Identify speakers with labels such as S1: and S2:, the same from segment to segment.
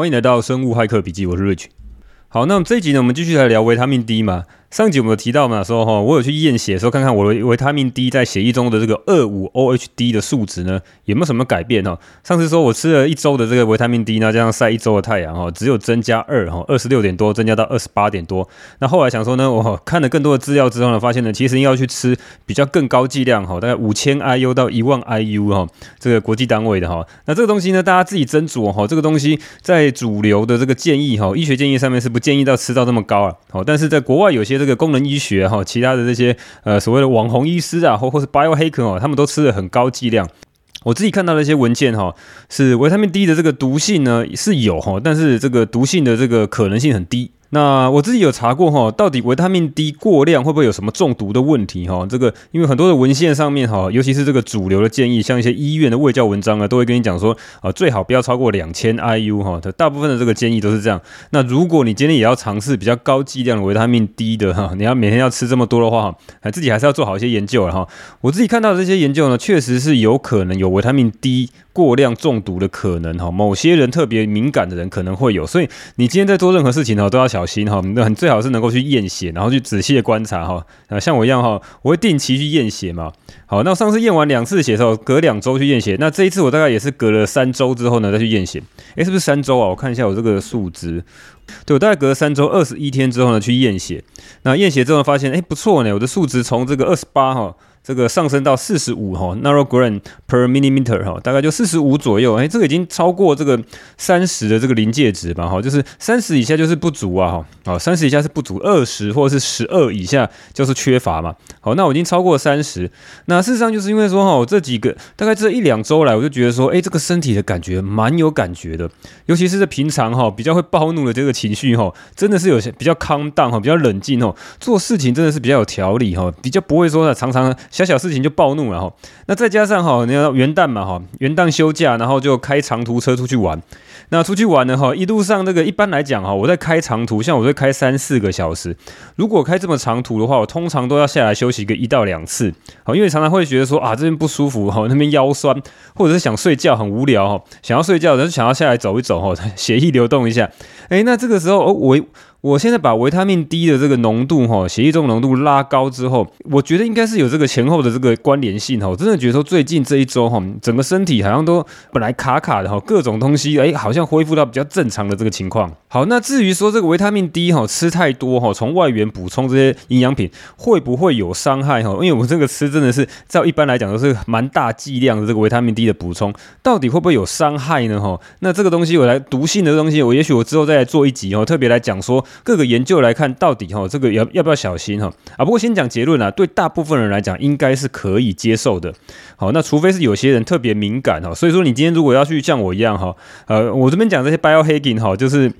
S1: 欢迎来到生物骇客笔记，我是 Rich。好，那我们这一集呢，我们继续来聊维他命 D 嘛。上集我们有提到嘛，说哈，我有去验血的时候，看看我的维他命 D 在血液中的这个二五 OHD 的数值呢，有没有什么改变哈？上次说我吃了一周的这个维他命 D，那这样晒一周的太阳哈，只有增加二哈，二十六点多，增加到二十八点多。那后来想说呢，我看了更多的资料之后呢，发现呢，其实要去吃比较更高剂量哈，大概五千 IU 到一万 IU 哈，这个国际单位的哈。那这个东西呢，大家自己斟酌哈。这个东西在主流的这个建议哈，医学建议上面是不建议到吃到这么高啊。好，但是在国外有些这个功能医学。哈，其他的这些呃所谓的网红医师啊，或或是 biohacker 哦，他们都吃了很高剂量。我自己看到的一些文件哈，是维他命 D 的这个毒性呢是有哈，但是这个毒性的这个可能性很低。那我自己有查过哈，到底维他命 D 过量会不会有什么中毒的问题哈？这个因为很多的文献上面哈，尤其是这个主流的建议，像一些医院的卫教文章啊，都会跟你讲说啊，最好不要超过两千 IU 哈。大部分的这个建议都是这样。那如果你今天也要尝试比较高剂量的维他命 D 的哈，你要每天要吃这么多的话哈，自己还是要做好一些研究了哈。我自己看到的这些研究呢，确实是有可能有维他命 D 过量中毒的可能哈。某些人特别敏感的人可能会有，所以你今天在做任何事情呢，都要想小心哈。那很最好是能够去验血，然后去仔细的观察哈。啊，像我一样哈，我会定期去验血嘛。好，那上次验完两次血的时候，隔两周去验血。那这一次我大概也是隔了三周之后呢，再去验血。诶，是不是三周啊？我看一下我这个数值。对，我大概隔了三周，二十一天之后呢，去验血。那验血之后发现，诶，不错呢，我的数值从这个二十八哈。这个上升到四十五哈，narrow grain per millimeter 哈，大概就四十五左右，哎，这个已经超过这个三十的这个临界值吧哈，就是三十以下就是不足啊哈，好，三十以下是不足，二十或者是十二以下就是缺乏嘛，好，那我已经超过三十，那事实上就是因为说哈，我这几个大概这一两周来，我就觉得说，哎，这个身体的感觉蛮有感觉的，尤其是在平常哈比较会暴怒的这个情绪哈，真的是有些比较 calm down 哈，比较冷静哦，做事情真的是比较有条理哈，比较不会说常常。小小事情就暴怒了哈，那再加上哈，你要元旦嘛哈，元旦休假，然后就开长途车出去玩。那出去玩呢哈，一路上这个一般来讲哈，我在开长途，像我在开三四个小时，如果开这么长途的话，我通常都要下来休息个一到两次，好，因为常常会觉得说啊这边不舒服哈，那边腰酸，或者是想睡觉很无聊哈，想要睡觉，但是想要下来走一走哈，血液流动一下，诶，那这个时候哦我。我现在把维他命 D 的这个浓度哈，血液中浓度拉高之后，我觉得应该是有这个前后的这个关联性哈。我真的觉得说最近这一周哈，整个身体好像都本来卡卡的哈，各种东西哎，好像恢复到比较正常的这个情况。好，那至于说这个维他命 D 哈，吃太多哈，从外源补充这些营养品会不会有伤害哈？因为我这个吃真的是照一般来讲都是蛮大剂量的这个维他命 D 的补充，到底会不会有伤害呢哈？那这个东西我来毒性的东西，我也许我之后再来做一集哦，特别来讲说。各个研究来看，到底哈这个要要不要小心哈啊？不过先讲结论啊，对大部分人来讲，应该是可以接受的。好，那除非是有些人特别敏感哈，所以说你今天如果要去像我一样哈，呃，我这边讲这些 biohacking 哈，就是。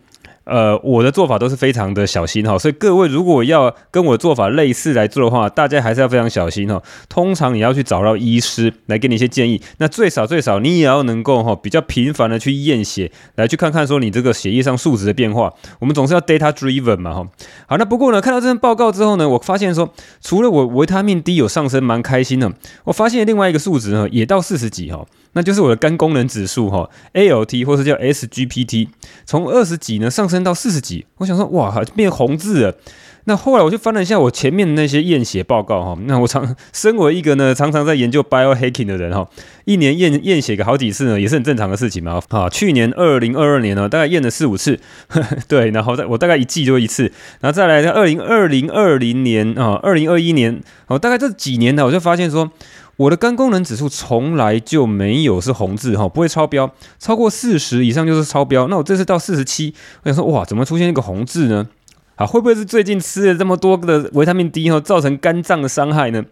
S1: 呃，我的做法都是非常的小心哈，所以各位如果要跟我的做法类似来做的话，大家还是要非常小心哈。通常你要去找到医师来给你一些建议，那最少最少你也要能够哈比较频繁的去验血，来去看看说你这个血液上数值的变化。我们总是要 data driven 嘛哈。好，那不过呢，看到这份报告之后呢，我发现说除了我维他命 D 有上升，蛮开心的。我发现另外一个数值呢也到四十几哈。那就是我的肝功能指数哈，ALT 或是叫 SGPT，从二十几呢上升到四十几，我想说哇，变红字了。那后来我就翻了一下我前面的那些验血报告哈，那我常身为一个呢常常在研究 biohacking 的人哈，一年验验血个好几次呢也是很正常的事情嘛。啊，去年二零二二年呢大概验了四五次，呵呵对，然后在我大概一季就一次，然后再来在二零二零二零年啊，二零二一年，哦，大概这几年呢我就发现说。我的肝功能指数从来就没有是红字哈，不会超标，超过四十以上就是超标。那我这次到四十七，我想说哇，怎么出现一个红字呢？啊，会不会是最近吃了这么多的维他命 D 哈，造成肝脏的伤害呢？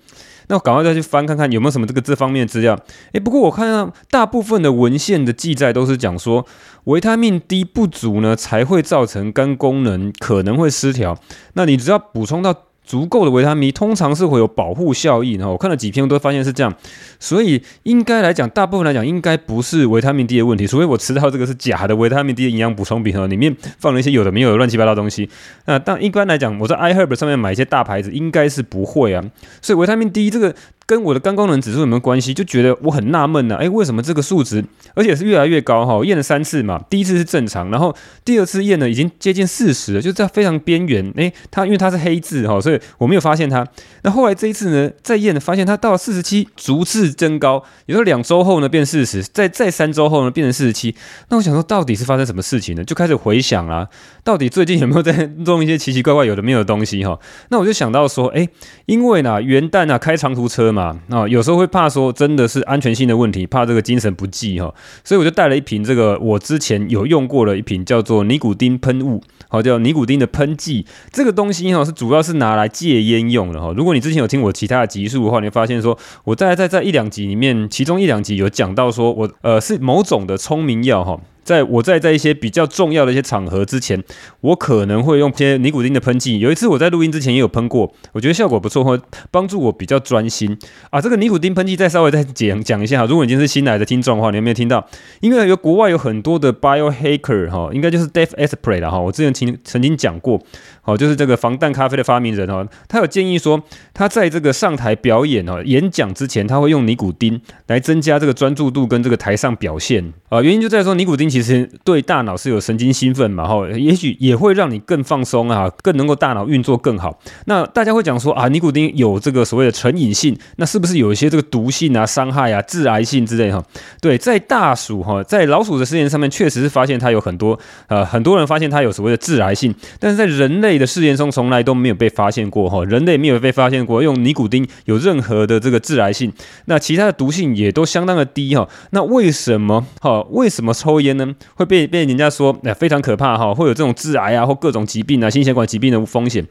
S1: 那我赶快再去翻看看有没有什么这个这方面的资料。诶，不过我看到大部分的文献的记载都是讲说维他命 D 不足呢，才会造成肝功能可能会失调。那你只要补充到。足够的维他命通常是会有保护效益，然后我看了几篇，都发现是这样，所以应该来讲，大部分来讲应该不是维他命 D 的问题，除非我吃到这个是假的维他命 D 的营养补充品哈，里面放了一些有的没有的乱七八糟东西。那但一般来讲，我在 iHerb 上面买一些大牌子，应该是不会啊。所以维他命 D 这个跟我的肝功能指数有没有关系？就觉得我很纳闷呢。哎，为什么这个数值，而且是越来越高哈？验了三次嘛，第一次是正常，然后第二次验呢已经接近四十了，就在非常边缘。哎，它因为它是黑字哈，所以我没有发现它。那后来这一次呢，再验呢，发现它到了四十七，逐次增高，也就两周后呢变四十，再再三周后呢变成四十七。那我想说，到底是发生什么事情呢？就开始回想啦，到底最近有没有在弄一些奇奇怪怪有的没有的东西哈？那我就想到说，哎，因为呢元旦啊开长途车嘛。啊，有时候会怕说真的是安全性的问题，怕这个精神不济哈，所以我就带了一瓶这个我之前有用过的一瓶叫做尼古丁喷雾，好叫尼古丁的喷剂，这个东西哈是主要是拿来戒烟用的哈。如果你之前有听我其他的集数的话，你会发现说我在在在一两集里面，其中一两集有讲到说我呃是某种的聪明药哈。在我在在一些比较重要的一些场合之前，我可能会用些尼古丁的喷剂。有一次我在录音之前也有喷过，我觉得效果不错，会帮助我比较专心啊。这个尼古丁喷剂再稍微再讲讲一下哈。如果你已经是新来的听众的话，你有没有听到？因为有国外有很多的 biohacker 哈，应该就是 Dave Asprey 了哈。我之前听曾经讲过，好，就是这个防弹咖啡的发明人哈，他有建议说，他在这个上台表演哈演讲之前，他会用尼古丁来增加这个专注度跟这个台上表现啊。原因就在说尼古丁其其实对大脑是有神经兴奋嘛，哈，也许也会让你更放松啊，更能够大脑运作更好。那大家会讲说啊，尼古丁有这个所谓的成瘾性，那是不是有一些这个毒性啊、伤害啊、致癌性之类哈？对，在大鼠哈，在老鼠的试验上面确实是发现它有很多呃，很多人发现它有所谓的致癌性，但是在人类的试验中从来都没有被发现过哈，人类没有被发现过用尼古丁有任何的这个致癌性，那其他的毒性也都相当的低哈。那为什么哈？为什么抽烟呢？会被被人家说，哎，非常可怕哈，会有这种致癌啊或各种疾病啊、心血管疾病的风险。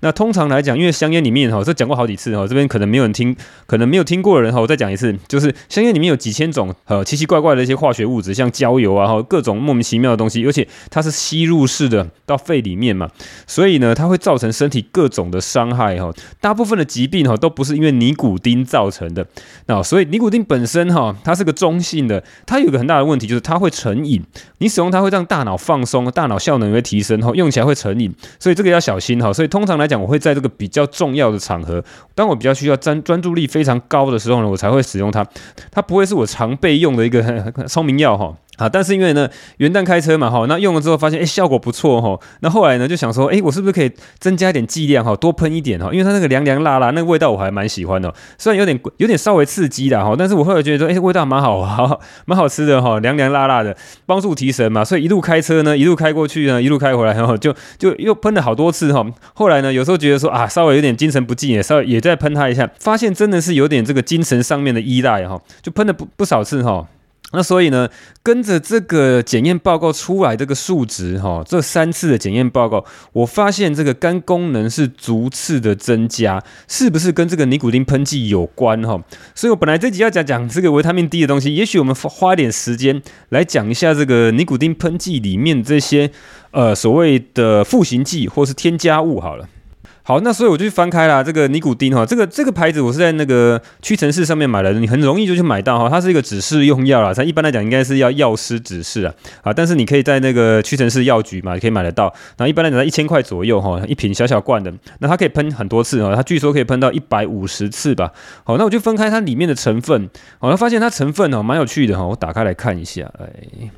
S1: 那通常来讲，因为香烟里面哈，这讲过好几次哈，这边可能没有人听，可能没有听过的人哈，我再讲一次，就是香烟里面有几千种呃奇奇怪怪的一些化学物质，像焦油啊哈，各种莫名其妙的东西，而且它是吸入式的到肺里面嘛，所以呢，它会造成身体各种的伤害哈。大部分的疾病哈都不是因为尼古丁造成的，那所以尼古丁本身哈，它是个中性的，它有个很大的问题就是它会成瘾。你使用它会让大脑放松，大脑效能会提升，哈，用起来会成瘾，所以这个要小心哈。所以通常来讲，我会在这个比较重要的场合，当我比较需要专专注力非常高的时候呢，我才会使用它。它不会是我常备用的一个 聪明药哈。啊，但是因为呢，元旦开车嘛，哈，那用了之后发现，哎，效果不错，哈，那后来呢，就想说，哎，我是不是可以增加一点剂量，哈，多喷一点，哈，因为它那个凉凉辣辣，那个味道我还蛮喜欢的，虽然有点有点稍微刺激的，哈，但是我后来觉得说，哎，味道蛮好，好，蛮好吃的，哈，凉凉辣辣的，帮助提神嘛，所以一路开车呢，一路开过去呢，一路开回来，然后就就又喷了好多次，哈，后来呢，有时候觉得说，啊，稍微有点精神不济，也稍微也再喷它一下，发现真的是有点这个精神上面的依赖，哈，就喷了不不少次，哈。那所以呢，跟着这个检验报告出来这个数值哈，这三次的检验报告，我发现这个肝功能是逐次的增加，是不是跟这个尼古丁喷剂有关哈？所以我本来这集要讲讲这个维他命 D 的东西，也许我们花一点时间来讲一下这个尼古丁喷剂里面这些呃所谓的赋形剂或是添加物好了。好，那所以我就翻开了这个尼古丁哈，这个这个牌子我是在那个屈臣氏上面买来的，你很容易就去买到哈，它是一个指示用药啦，它一般来讲应该是要药师指示啊，啊，但是你可以在那个屈臣氏药局嘛，可以买得到，那一般来讲在一千块左右哈，一瓶小小罐的，那它可以喷很多次哈，它据说可以喷到一百五十次吧，好，那我就分开它里面的成分，好，那发现它成分哦蛮有趣的哈，我打开来看一下，哎。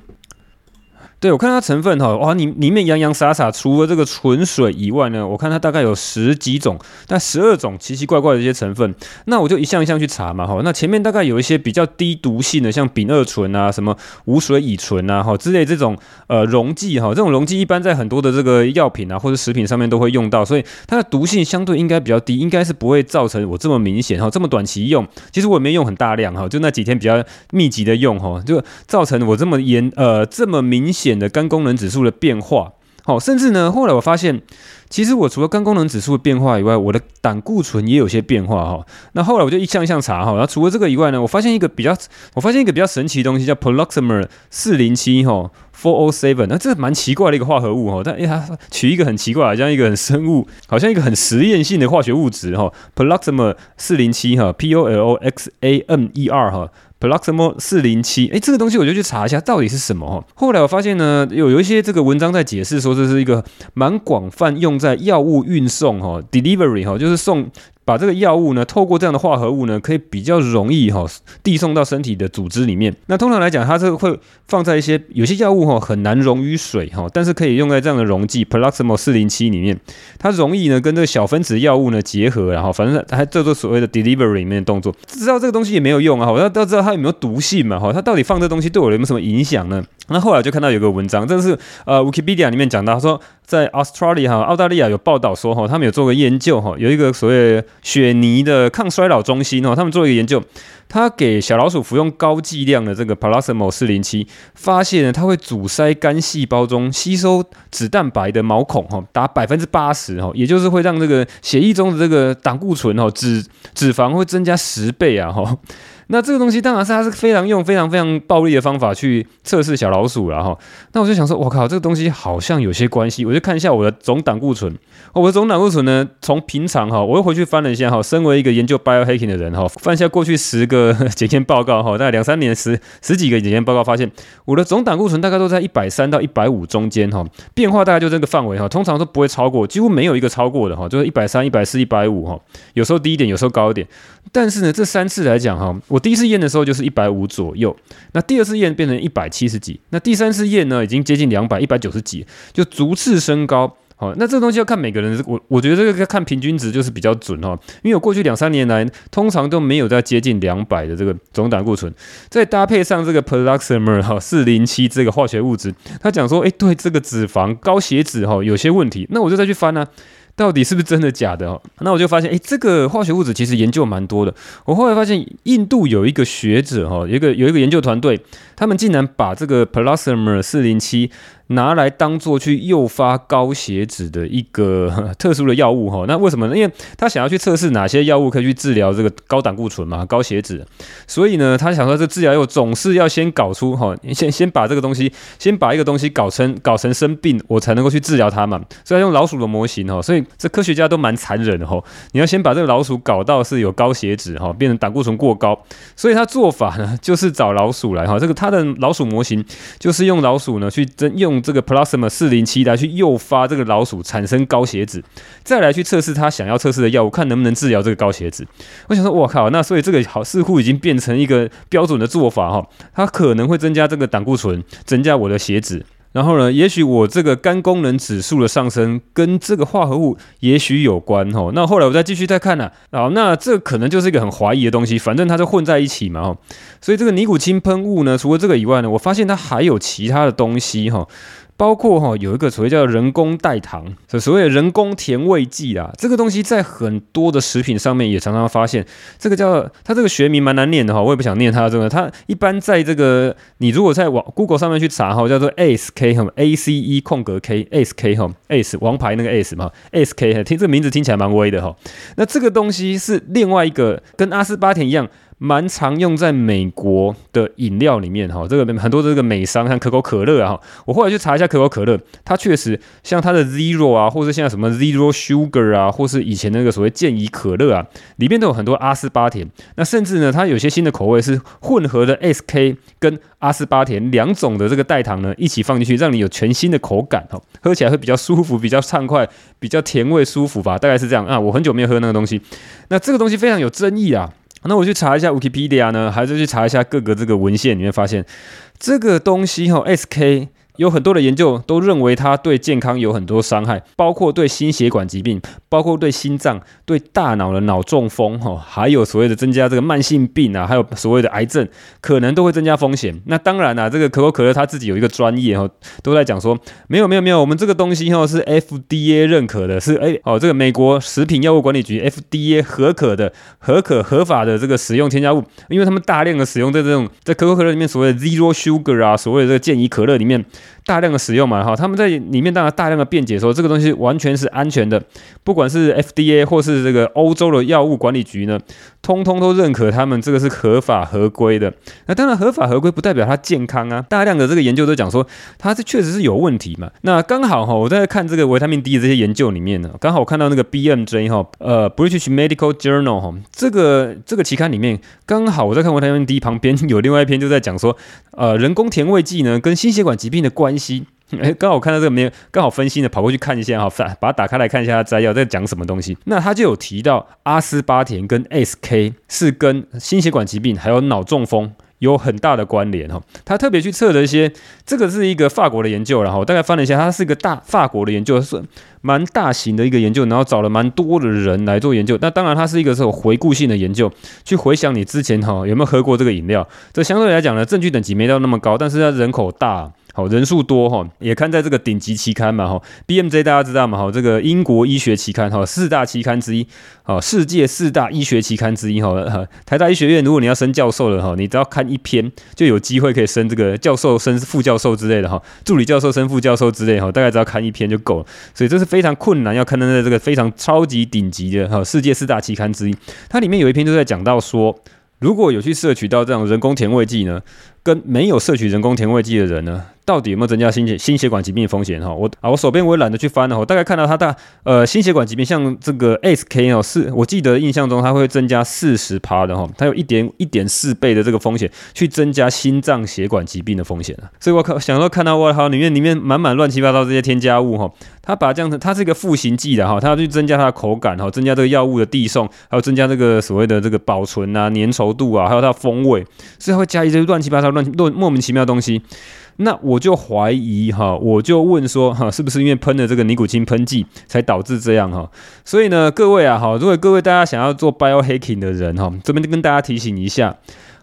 S1: 对，我看它成分哈，哇，里里面洋洋洒洒，除了这个纯水以外呢，我看它大概有十几种，但十二种奇奇怪怪的一些成分。那我就一项一项去查嘛，哈。那前面大概有一些比较低毒性的，像丙二醇啊、什么无水乙醇啊，哈之类这种呃溶剂哈，这种溶剂一般在很多的这个药品啊或者食品上面都会用到，所以它的毒性相对应该比较低，应该是不会造成我这么明显哈，这么短期用，其实我也没用很大量哈，就那几天比较密集的用哈，就造成我这么严呃这么明显。点的肝功能指数的变化，好，甚至呢，后来我发现，其实我除了肝功能指数的变化以外，我的胆固醇也有些变化哈。那后来我就一项一项查哈，然后除了这个以外呢，我发现一个比较，我发现一个比较神奇的东西叫 Poloxamer 四零七哈。four o seven，那这蛮奇怪的一个化合物哈，但哎呀，取一个很奇怪，好像一个很生物，好像一个很实验性的化学物质哈，Poloxamer 四零七哈，P O L O X A M E R 哈。Poloxamer 四零七，哎，这个东西我就去查一下到底是什么哈。后来我发现呢，有有一些这个文章在解释说，这是一个蛮广泛用在药物运送哈，delivery 哈，就是送。把这个药物呢，透过这样的化合物呢，可以比较容易哈递送到身体的组织里面。那通常来讲，它这个会放在一些有些药物哈很难溶于水哈，但是可以用在这样的溶剂 Proximo 四零七里面，它容易呢跟这个小分子药物呢结合，然后反正还叫做所谓的 delivery 里面的动作。知道这个东西也没有用啊，我要都知道它有没有毒性嘛哈，它到底放这东西对我有没有什么影响呢？那后来就看到有个文章，这是呃 Wikipedia 里面讲到，他说在 Australia 哈澳大利亚有报道说哈，他们有做过研究哈，有一个所谓雪泥的抗衰老中心哦，他们做一个研究，他给小老鼠服用高剂量的这个 Palasmo 四零七，发现呢，它会阻塞肝细胞中吸收脂蛋白的毛孔哈，达百分之八十哈，也就是会让这个血液中的这个胆固醇哈脂脂肪会增加十倍啊哈。那这个东西当然是它是非常用非常非常暴力的方法去测试小老鼠了哈。那我就想说，我靠，这个东西好像有些关系。我就看一下我的总胆固醇，我的总胆固醇呢，从平常哈，我又回去翻了一下哈，身为一个研究 biohacking 的人哈，翻一下过去十个检验报告哈，大概两三年十十几个检验报告，发现我的总胆固醇大概都在一百三到一百五中间哈，变化大概就这个范围哈，通常都不会超过，几乎没有一个超过的哈，就是一百三、一百四、一百五哈，有时候低一点，有时候高一点。但是呢，这三次来讲哈，我我第一次验的时候就是一百五左右，那第二次验变成一百七十几，那第三次验呢已经接近两百，一百九十几，就逐次升高。好，那这个东西要看每个人，我我觉得这个看平均值就是比较准哈，因为我过去两三年来通常都没有在接近两百的这个总胆固醇，再搭配上这个 Proximo 哈四零七这个化学物质，他讲说，哎，对这个脂肪高血脂哈有些问题，那我就再去翻呢、啊。到底是不是真的假的哦？那我就发现，哎，这个化学物质其实研究蛮多的。我后来发现，印度有一个学者哈，有一个有一个研究团队，他们竟然把这个 p l a s m e r 四零七。拿来当做去诱发高血脂的一个 特殊的药物哈，那为什么呢？因为他想要去测试哪些药物可以去治疗这个高胆固醇嘛、高血脂，所以呢，他想说这治疗药总是要先搞出哈，先先把这个东西，先把一个东西搞成搞成生病，我才能够去治疗它嘛。所以用老鼠的模型哈，所以这科学家都蛮残忍的哈。你要先把这个老鼠搞到是有高血脂哈，变成胆固醇过高，所以他做法呢就是找老鼠来哈，这个他的老鼠模型就是用老鼠呢去真用。这个 plasma 四零七来去诱发这个老鼠产生高血脂，再来去测试他想要测试的药物，看能不能治疗这个高血脂。我想说，我靠，那所以这个好似乎已经变成一个标准的做法哈，它可能会增加这个胆固醇，增加我的血脂。然后呢，也许我这个肝功能指数的上升跟这个化合物也许有关哈。那后来我再继续再看呢，啊，那这可能就是一个很怀疑的东西，反正它就混在一起嘛哈。所以这个尼古清喷雾呢，除了这个以外呢，我发现它还有其他的东西哈。包括哈有一个所谓叫人工代糖，所所谓人工甜味剂啦，这个东西在很多的食品上面也常常发现。这个叫它这个学名蛮难念的哈，我也不想念它这个。它一般在这个你如果在网 Google 上面去查哈，叫做 ACE 哈 A C E 空格 K ACE 哈 ACE 王牌那个 ACE 嘛 ACE 听这个名字听起来蛮威的哈。那这个东西是另外一个跟阿斯巴甜一样。蛮常用在美国的饮料里面哈，这个很多这个美商像可口可乐啊，我后来去查一下可口可乐，它确实像它的 Zero 啊，或者像什么 Zero Sugar 啊，或是以前那个所谓健怡可乐啊，里面都有很多阿斯巴甜。那甚至呢，它有些新的口味是混合的 SK 跟阿斯巴甜两种的这个代糖呢一起放进去，让你有全新的口感哈，喝起来会比较舒服，比较畅快，比较甜味舒服吧，大概是这样啊。我很久没有喝那个东西，那这个东西非常有争议啊。那我去查一下 Wikipedia 呢，还是去查一下各个这个文献，你会发现这个东西哈，SK。有很多的研究都认为它对健康有很多伤害，包括对心血管疾病，包括对心脏、对大脑的脑中风，哈，还有所谓的增加这个慢性病啊，还有所谓的癌症，可能都会增加风险。那当然啦、啊，这个可口可乐它自己有一个专业哈，都在讲说，没有没有没有，我们这个东西哈是 FDA 认可的，是哎哦这个美国食品药物管理局 FDA 核可的、核可合法的这个使用添加物，因为他们大量的使用在这种在可口可乐里面所谓的 Zero Sugar 啊，所谓的这个健怡可乐里面。大量的使用嘛，哈，他们在里面当然大量的辩解说这个东西完全是安全的，不管是 FDA 或是这个欧洲的药物管理局呢，通通都认可他们这个是合法合规的。那当然合法合规不代表它健康啊，大量的这个研究都讲说它是确实是有问题嘛。那刚好哈，我在看这个维他命 D 的这些研究里面呢，刚好我看到那个 BMJ 哈，呃，British Medical Journal 哈，这个这个期刊里面刚好我在看维他命 D 旁边 有另外一篇就在讲说，呃，人工甜味剂呢跟心血管疾病的关系。哎，刚好看到这个没有，刚好分心的跑过去看一下哈，把它打开来看一下它摘要在讲什么东西。那他就有提到阿斯巴甜跟 SK 是跟心血管疾病还有脑中风。有很大的关联哈，他特别去测了一些，这个是一个法国的研究，然后大概翻了一下，它是一个大法国的研究，是蛮大型的一个研究，然后找了蛮多的人来做研究。那当然，它是一个这种回顾性的研究，去回想你之前哈有没有喝过这个饮料。这相对来讲呢，证据等级没到那么高，但是它人口大。好，人数多哈，也看在这个顶级期刊嘛哈，BMJ 大家知道嘛哈，这个英国医学期刊哈，四大期刊之一，好，世界四大医学期刊之一哈，台大医学院如果你要升教授了哈，你只要看一篇就有机会可以升这个教授、升副教授之类的哈，助理教授、升副教授之类哈，大概只要看一篇就够了，所以这是非常困难要刊登在这个非常超级顶级的哈世界四大期刊之一，它里面有一篇就在讲到说，如果有去摄取到这种人工甜味剂呢，跟没有摄取人工甜味剂的人呢，到底有没有增加心血心血管疾病的风险哈？我啊，我手边我也懒得去翻了，我大概看到它大呃心血管疾病，像这个 SK 哦，是我记得印象中它会增加四十趴的哈，它有一点一点四倍的这个风险，去增加心脏血管疾病的风险啊。所以我靠，想说看到我靠里面里面满满乱七八糟这些添加物哈，它把这样子，它是一个赋形剂的哈，它要去增加它的口感哈，增加这个药物的递送，还有增加这个所谓的这个保存啊、粘稠度啊，还有它的风味，所以会加一些乱七八糟乱乱莫名其妙东西。那我就怀疑哈，我就问说哈，是不是因为喷了这个尼古丁喷剂才导致这样哈？所以呢，各位啊哈，如果各位大家想要做 biohacking 的人哈，这边就跟大家提醒一下。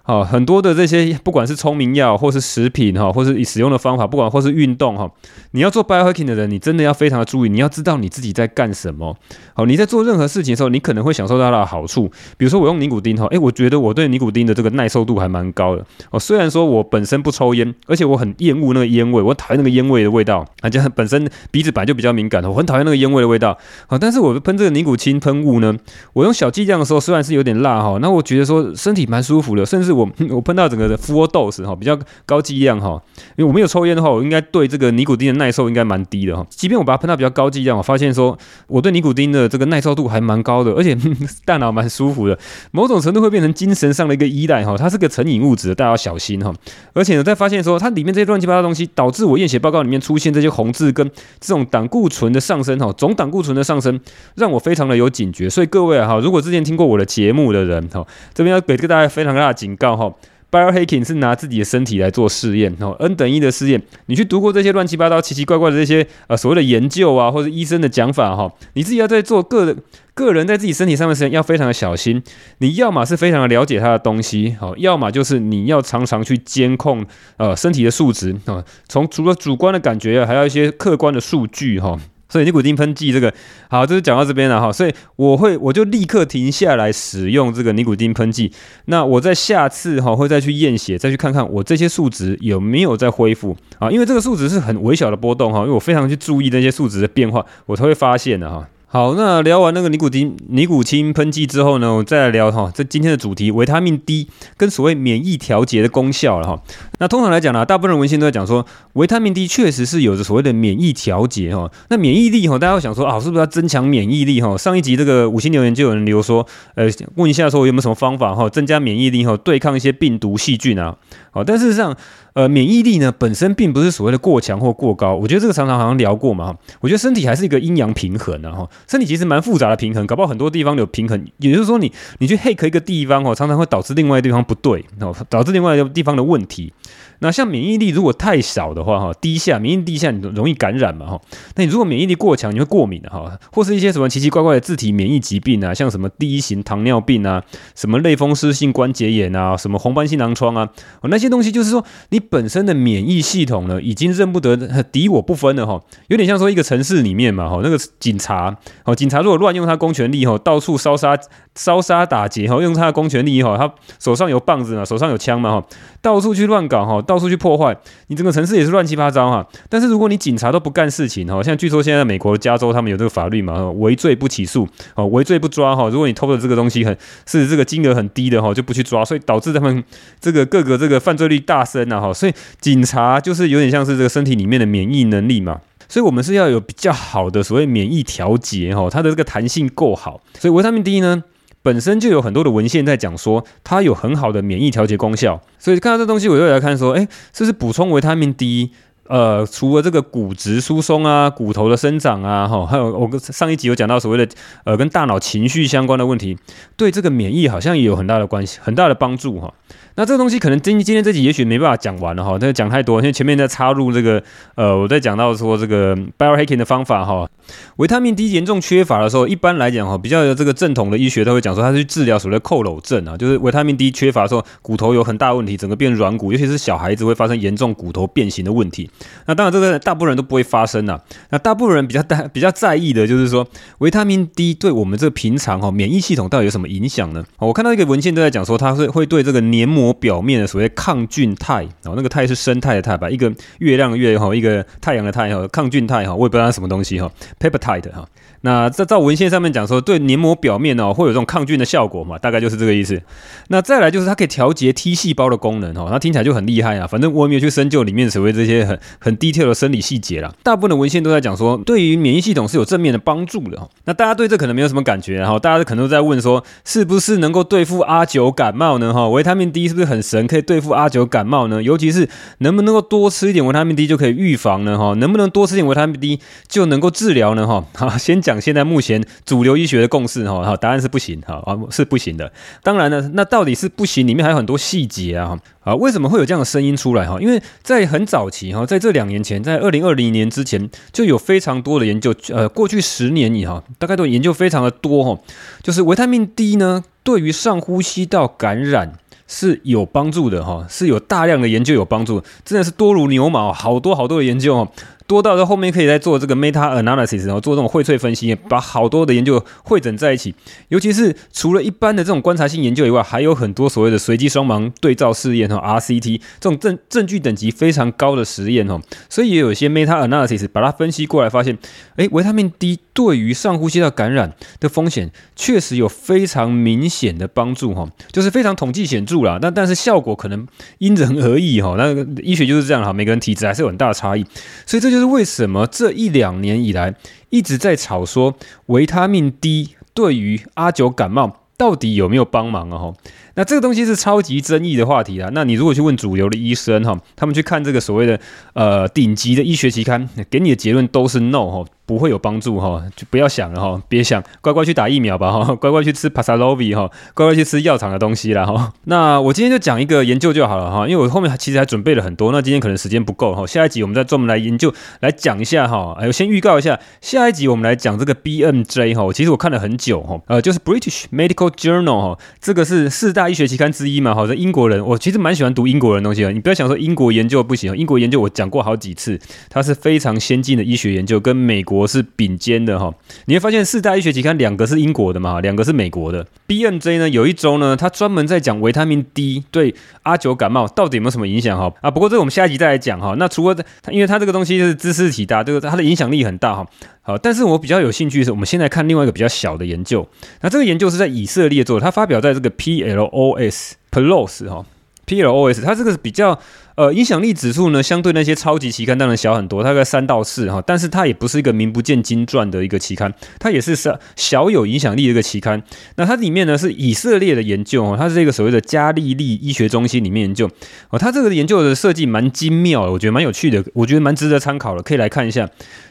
S1: 好，很多的这些不管是聪明药，或是食品哈，或是使用的方法，不管或是运动哈，你要做 biohacking 的人，你真的要非常的注意，你要知道你自己在干什么。好，你在做任何事情的时候，你可能会享受到它的好处。比如说我用尼古丁哈，诶，我觉得我对尼古丁的这个耐受度还蛮高的。哦，虽然说我本身不抽烟，而且我很厌恶那个烟味，我讨厌那个烟味的味道，啊，就本身鼻子本来就比较敏感，我很讨厌那个烟味的味道。好，但是我喷这个尼古清喷雾呢，我用小剂量的时候，虽然是有点辣哈，那我觉得说身体蛮舒服的，甚至我我喷到整个的 full dose 哈，比较高剂量哈，因为我没有抽烟的话，我应该对这个尼古丁的耐受应该蛮低的哈。即便我把它喷到比较高剂量，我发现说我对尼古丁的这个耐受度还蛮高的，而且 大脑蛮舒服的，某种程度会变成精神上的一个依赖哈。它是个成瘾物质，大家要小心哈。而且呢，在发现说它里面这些乱七八糟东西，导致我验血报告里面出现这些红字跟这种胆固醇的上升哈，总胆固醇的上升，让我非常的有警觉。所以各位哈，如果之前听过我的节目的人哈，这边要给这个大家非常大的警告哈。Biohacking 是拿自己的身体来做试验，哦，N 等一的试验。你去读过这些乱七八糟、奇奇怪怪的这些呃所谓的研究啊，或者医生的讲法哈，你自己要在做个人个人在自己身体上的时候要非常的小心。你要么是非常的了解他的东西，好，要么就是你要常常去监控呃身体的数值啊，从除了主观的感觉，还要一些客观的数据哈。所以尼古丁喷剂这个好，这是讲到这边了哈。所以我会我就立刻停下来使用这个尼古丁喷剂。那我在下次哈会再去验血，再去看看我这些数值有没有在恢复啊。因为这个数值是很微小的波动哈，因为我非常去注意那些数值的变化，我才会发现的哈。好，那聊完那个尼古丁尼古清喷剂之后呢，我再来聊哈，这今天的主题维他命 D 跟所谓免疫调节的功效了哈。那通常来讲呢，大部分的文献都在讲说，维他命 D 确实是有着所谓的免疫调节哈。那免疫力哈，大家会想说啊，是不是要增强免疫力哈？上一集这个五星留言就有人留说，呃，问一下说有没有什么方法哈，增加免疫力哈，对抗一些病毒细菌啊。好，但事实上，呃，免疫力呢本身并不是所谓的过强或过高，我觉得这个常常好像聊过嘛。我觉得身体还是一个阴阳平衡的哈，身体其实蛮复杂的平衡，搞不好很多地方有平衡，也就是说你你去 hack 一个地方哦，常常会导致另外一个地方不对，导致另外一个地方的问题。那像免疫力如果太少的话哈，低下免疫力低下，你容易感染嘛哈。那你如果免疫力过强，你会过敏的哈，或是一些什么奇奇怪怪的自体免疫疾病啊，像什么第一型糖尿病啊，什么类风湿性关节炎啊，什么红斑性狼疮啊，那些东西就是说你本身的免疫系统呢，已经认不得敌我不分了哈，有点像说一个城市里面嘛哈，那个警察哦，警察如果乱用他公权力哈，到处烧杀烧杀打劫哈，用他的公权力哈，他手上有棒子嘛，手上有枪嘛哈，到处去乱搞哈。到处去破坏，你整个城市也是乱七八糟哈。但是如果你警察都不干事情哈，像据说现在美国加州他们有这个法律嘛，围罪不起诉，哦，围罪不抓哈。如果你偷的这个东西很是这个金额很低的哈，就不去抓，所以导致他们这个各个这个犯罪率大升啊哈。所以警察就是有点像是这个身体里面的免疫能力嘛，所以我们是要有比较好的所谓免疫调节哈，它的这个弹性够好。所以维他命 D 呢，本身就有很多的文献在讲说，它有很好的免疫调节功效，所以看到这东西，我又来看说，诶，这是补充维他命 D 呃，除了这个骨质疏松啊、骨头的生长啊，哈，还有我跟上一集有讲到所谓的呃跟大脑情绪相关的问题，对这个免疫好像也有很大的关系、很大的帮助哈。那这个东西可能今今天这集也许没办法讲完了哈，但是讲太多，因为前面在插入这个呃，我在讲到说这个 biohacking 的方法哈，维他命 D 严重缺乏的时候，一般来讲哈，比较有这个正统的医学都会讲说，它是去治疗所谓的佝僂症啊，就是维他命 D 缺乏的时候，骨头有很大问题，整个变软骨，尤其是小孩子会发生严重骨头变形的问题。那当然这个大部分人都不会发生啊，那大部分人比较大 比较在意的就是说，维他命 D 对我们这个平常哈免疫系统到底有什么影响呢？我看到一个文献都在讲说，它是会对这个黏膜表面的所谓抗菌肽，哦，那个肽是生态的肽吧，一个月亮的月哈，一个太阳的太哈，抗菌肽哈，我也不知道它什么东西哈，peptide 哈。那这照文献上面讲说，对黏膜表面哦会有这种抗菌的效果嘛，大概就是这个意思。那再来就是它可以调节 T 细胞的功能哦，那听起来就很厉害啊。反正我也没有去深究里面所谓这些很很 detail 的生理细节啦。大部分的文献都在讲说，对于免疫系统是有正面的帮助的。那大家对这可能没有什么感觉，然后大家可能都在问说，是不是能够对付阿九感冒呢？哈，维他命 D 是不是很神，可以对付阿九感冒呢？尤其是能不能够多吃一点维他命 D 就可以预防呢？哈，能不能多吃点维他命 D 就能够治疗呢？哈，好，先讲。现在目前主流医学的共识哈，好，答案是不行哈，啊是不行的。当然呢，那到底是不行，里面还有很多细节啊，啊，为什么会有这样的声音出来哈？因为在很早期哈，在在这两年前，在二零二零年之前，就有非常多的研究，呃，过去十年以后，大概都研究非常的多哈，就是维他命 D 呢，对于上呼吸道感染是有帮助的哈，是有大量的研究有帮助，真的是多如牛毛，好多好多的研究哦。多到在后面可以再做这个 meta analysis，然后做这种荟萃分析，把好多的研究汇整在一起。尤其是除了一般的这种观察性研究以外，还有很多所谓的随机双盲对照试验哈，RCT 这种证证据等级非常高的实验哈，所以也有一些 meta analysis 把它分析过来，发现，诶，维他命 D 对于上呼吸道感染的风险确实有非常明显的帮助哈，就是非常统计显著啦。但但是效果可能因人而异哈，那医学就是这样哈，每个人体质还是有很大的差异，所以这就。就是为什么这一两年以来一直在吵说维他命 D 对于阿九感冒到底有没有帮忙啊？哈，那这个东西是超级争议的话题啊。那你如果去问主流的医生哈，他们去看这个所谓的呃顶级的医学期刊，给你的结论都是 no 哈。不会有帮助哈，就不要想了哈，别想，乖乖去打疫苗吧哈，乖乖去吃帕萨洛维哈，乖乖去吃药厂的东西啦哈。那我今天就讲一个研究就好了哈，因为我后面其实还准备了很多，那今天可能时间不够哈，下一集我们再专门来研究来讲一下哈。哎，我先预告一下，下一集我们来讲这个 BMJ 哈，其实我看了很久哈，呃，就是 British Medical Journal 哈，这个是四大医学期刊之一嘛，好像英国人，我其实蛮喜欢读英国人的东西的，你不要想说英国研究不行，英国研究我讲过好几次，它是非常先进的医学研究，跟美国。我是并肩的哈，你会发现四大医学期刊两个是英国的嘛，两个是美国的。B N J 呢有一周呢，它专门在讲维他命 D 对阿九感冒到底有没有什么影响哈啊。不过这个我们下一集再来讲哈。那除了它，因为它这个东西是知识体大，这个它的影响力很大哈。好，但是我比较有兴趣的是，我们现在看另外一个比较小的研究。那这个研究是在以色列做的，它发表在这个 PLOS PLOS 哈。PLOS，它这个比较呃影响力指数呢，相对那些超级期刊当然小很多，大概三到四哈，但是它也不是一个名不见经传的一个期刊，它也是小小有影响力的一个期刊。那它里面呢是以色列的研究哦，它是这个所谓的加利利医学中心里面研究哦，它这个研究的设计蛮精妙的，我觉得蛮有趣的，我觉得蛮值得参考的，可以来看一下。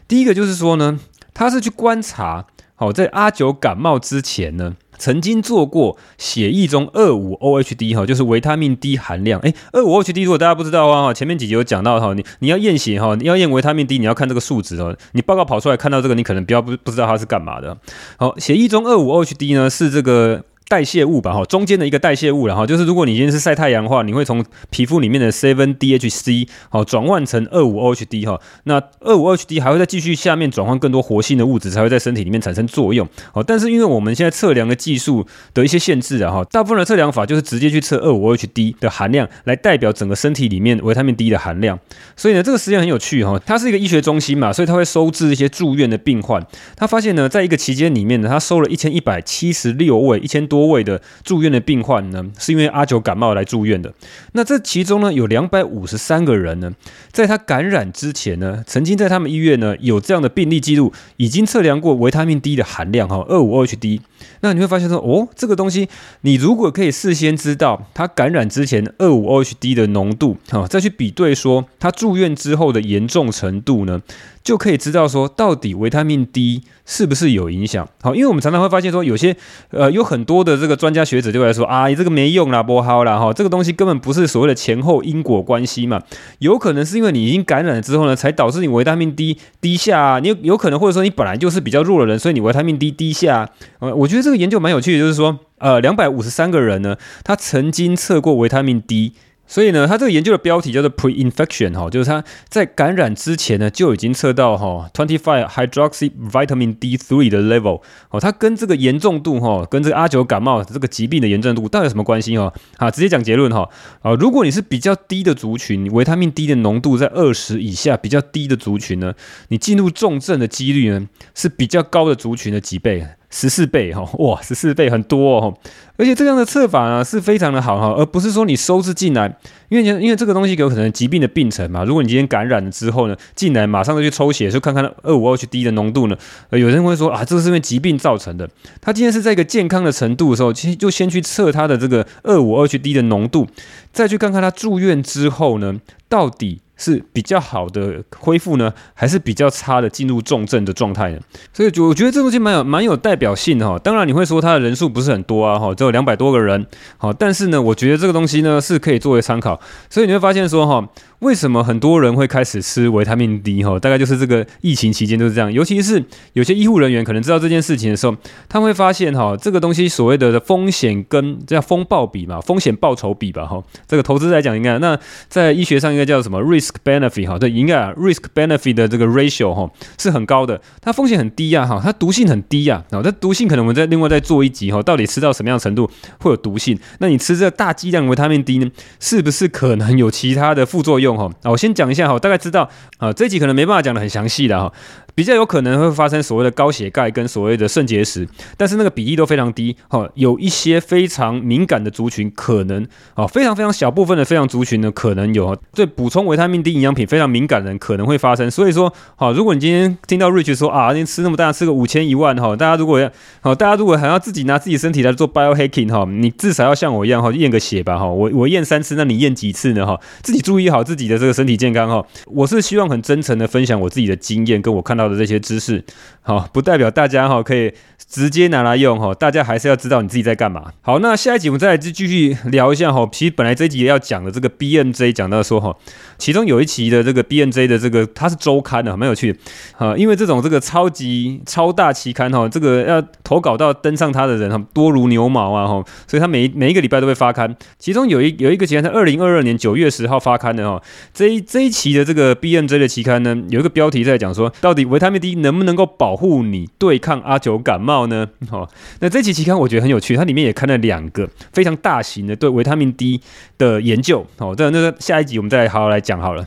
S1: 第一个就是说呢，它是去观察，好在阿九感冒之前呢。曾经做过血液中二五 OHD 哈，就是维他命 D 含量。诶，二五 OHD 如果大家不知道啊，前面几集有讲到哈，你你要验血哈，你要验维他命 D，你要看这个数值哦。你报告跑出来看到这个，你可能比较不不知道它是干嘛的。好，血液中二五 OHD 呢是这个。代谢物吧，哈，中间的一个代谢物，然后就是如果你今天是晒太阳的话，你会从皮肤里面的 seven DHC 好转换成二五 OHD 哈，那二五 OHD 还会再继续下面转换更多活性的物质，才会在身体里面产生作用。哦，但是因为我们现在测量的技术的一些限制啊，哈，大部分的测量法就是直接去测二五 OHD 的含量来代表整个身体里面维他命 D 的含量。所以呢，这个实验很有趣哈，它是一个医学中心嘛，所以它会收治一些住院的病患。他发现呢，在一个期间里面呢，他收了一千一百七十六位一千多。多位的住院的病患呢，是因为阿九感冒来住院的。那这其中呢，有两百五十三个人呢，在他感染之前呢，曾经在他们医院呢有这样的病例记录，已经测量过维他命 D 的含量哈，二五 OHD。那你会发现说，哦，这个东西，你如果可以事先知道他感染之前二五 OHD 的浓度，哈，再去比对说他住院之后的严重程度呢，就可以知道说到底维他命 D 是不是有影响。好，因为我们常常会发现说，有些呃有很多的这个专家学者就会说啊，你这个没用啦，不好啦，哈，这个东西根本不是所谓的前后因果关系嘛，有可能是因为你已经感染了之后呢，才导致你维他命 D 低下啊，你有可能或者说你本来就是比较弱的人，所以你维他命 D 低下。呃，我觉得这个研究蛮有趣的，就是说，呃，两百五十三个人呢，他曾经测过维他命 D。所以呢，他这个研究的标题叫做 pre-infection 哈，就是他在感染之前呢就已经测到哈 twenty five hydroxy vitamin D three 的 level 哦，它跟这个严重度哈，跟这个阿九感冒这个疾病的严重度到底有什么关系哈？啊，直接讲结论哈啊，如果你是比较低的族群，维他命 D 的浓度在二十以下，比较低的族群呢，你进入重症的几率呢是比较高的族群的几倍。十四倍哈，哇，十四倍很多哦，而且这样的测法呢是非常的好哈，而不是说你收治进来，因为因为这个东西有可能疾病的病程嘛，如果你今天感染了之后呢，进来马上就去抽血，就看看二五 h d 的浓度呢，有人会说啊，这个是因为疾病造成的，他今天是在一个健康的程度的时候，其实就先去测他的这个二五 h d 的浓度，再去看看他住院之后呢，到底。是比较好的恢复呢，还是比较差的进入重症的状态呢？所以就我觉得这东西蛮有蛮有代表性的哈。当然你会说它的人数不是很多啊哈，只有两百多个人。好，但是呢，我觉得这个东西呢是可以作为参考。所以你会发现说哈。为什么很多人会开始吃维他命 D？哈，大概就是这个疫情期间都是这样。尤其是有些医护人员可能知道这件事情的时候，他会发现哈，这个东西所谓的风险跟这叫风暴比嘛，风险报酬比吧，哈，这个投资来讲应该那在医学上应该叫什么 risk benefit 哈，对，应该 risk benefit 的这个 ratio 哈是很高的，它风险很低呀，哈，它毒性很低呀，啊，它毒性可能我们再另外再做一集哈，到底吃到什么样程度会有毒性？那你吃这大剂量维他命 D 呢，是不是可能有其他的副作用？哈，啊，我先讲一下哈，大概知道啊，这集可能没办法讲的很详细的哈。比较有可能会发生所谓的高血钙跟所谓的肾结石，但是那个比例都非常低哈。有一些非常敏感的族群可能啊，非常非常小部分的非常族群呢可能有对补充维他命 D 营养品非常敏感的人可能会发生。所以说好，如果你今天听到 Rich 说啊，你吃那么大吃个五千一万哈，大家如果要好，大家如果还要自己拿自己身体来做 biohacking 哈，你至少要像我一样哈，验个血吧哈。我我验三次，那你验几次呢哈？自己注意好自己的这个身体健康哈。我是希望很真诚的分享我自己的经验跟我看到的这些。知识好，不代表大家哈可以直接拿来用哈，大家还是要知道你自己在干嘛。好，那下一集我们再来继续聊一下哈。其实本来这一集也要讲的这个 BMJ 讲到说哈，其中有一期的这个 BMJ 的这个它是周刊的，蛮有趣啊。因为这种这个超级超大期刊哈，这个要投稿到登上它的人哈多如牛毛啊哈，所以它每每一个礼拜都会发刊。其中有一有一个期刊是二零二二年九月十号发刊的哈，这一这一期的这个 BMJ 的期刊呢，有一个标题在讲说，到底维他命 D。能不能够保护你对抗阿九感冒呢？好，那这期期刊我觉得很有趣，它里面也看了两个非常大型的对维他命 D 的研究。好，这那个下一集我们再好好来讲好了。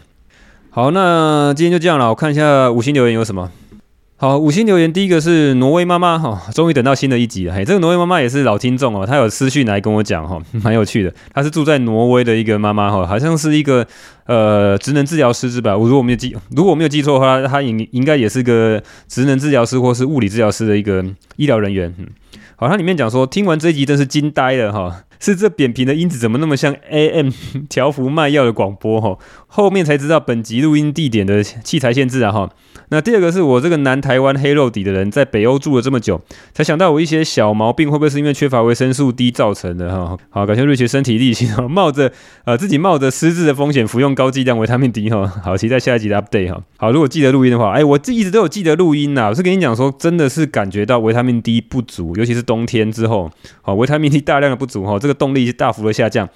S1: 好，那今天就这样了，我看一下五星留言有什么。好，五星留言第一个是挪威妈妈哈，终于等到新的一集了。嘿，这个挪威妈妈也是老听众哦，她有私讯来跟我讲哈，蛮有趣的。她是住在挪威的一个妈妈哈，好像是一个呃职能治疗师是吧？我如果没有记，如果我没有记错的话，她应应该也是个职能治疗师或是物理治疗师的一个医疗人员。嗯，好，它里面讲说，听完这一集真是惊呆了哈，是这扁平的音质怎么那么像 AM 调服卖药的广播哈？后面才知道本集录音地点的器材限制啊哈。那第二个是我这个南台湾黑肉底的人，在北欧住了这么久，才想到我一些小毛病会不会是因为缺乏维生素 D 造成的哈？好，感谢瑞奇身体力行，冒着呃自己冒着失智的风险服用高剂量维他命 D 哈。好，期待下一集的 update 哈。好，如果记得录音的话，哎，我这一直都有记得录音呐。我是跟你讲说，真的是感觉到维他命 D 不足，尤其是冬天之后，好，维他命 D 大量的不足哈，这个动力大幅的下降。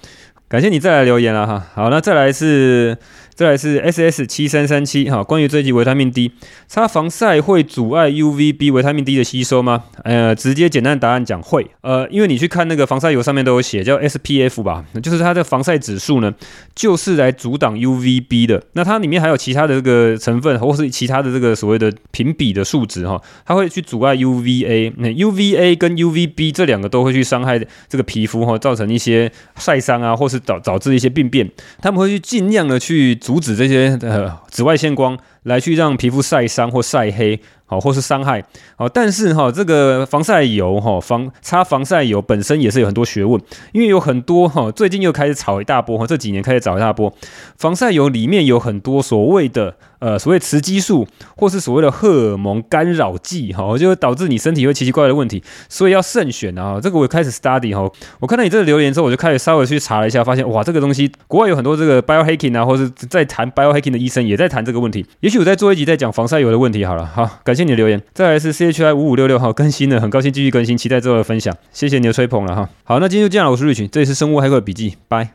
S1: 感谢你再来留言了哈。好，那再来是。再来是 S S 七三三七哈，关于这一集维他命 D 擦防晒会阻碍 U V B 维他命 D 的吸收吗？呃，直接简单答案讲会，呃，因为你去看那个防晒油上面都有写叫 S P F 吧，就是它的防晒指数呢，就是来阻挡 U V B 的。那它里面还有其他的这个成分，或是其他的这个所谓的评比的数值哈，它会去阻碍 U V A，那 U V A 跟 U V B 这两个都会去伤害这个皮肤哈，造成一些晒伤啊，或是导导致一些病变，他们会去尽量的去。阻止这些呃紫外线光来去让皮肤晒伤或晒黑，好，或是伤害，好，但是哈，这个防晒油哈，防擦防晒油本身也是有很多学问，因为有很多哈，最近又开始炒一大波哈，这几年开始炒一大波，防晒油里面有很多所谓的。呃，所谓雌激素或是所谓的荷尔蒙干扰剂，哈，就会导致你身体会奇奇怪怪的问题，所以要慎选啊。这个我开始 study 哈，我看到你这个留言之后，我就开始稍微去查了一下，发现哇，这个东西国外有很多这个 biohacking 啊，或是在谈 biohacking 的医生也在谈这个问题。也许我再做一集再讲防晒油的问题好了。好，感谢你的留言。再来是 chi 五五六六号更新了，很高兴继续更新，期待之后的分享。谢谢你的吹捧了哈。好，那今天就这样了，我是瑞群这里是生物骇客笔记，拜。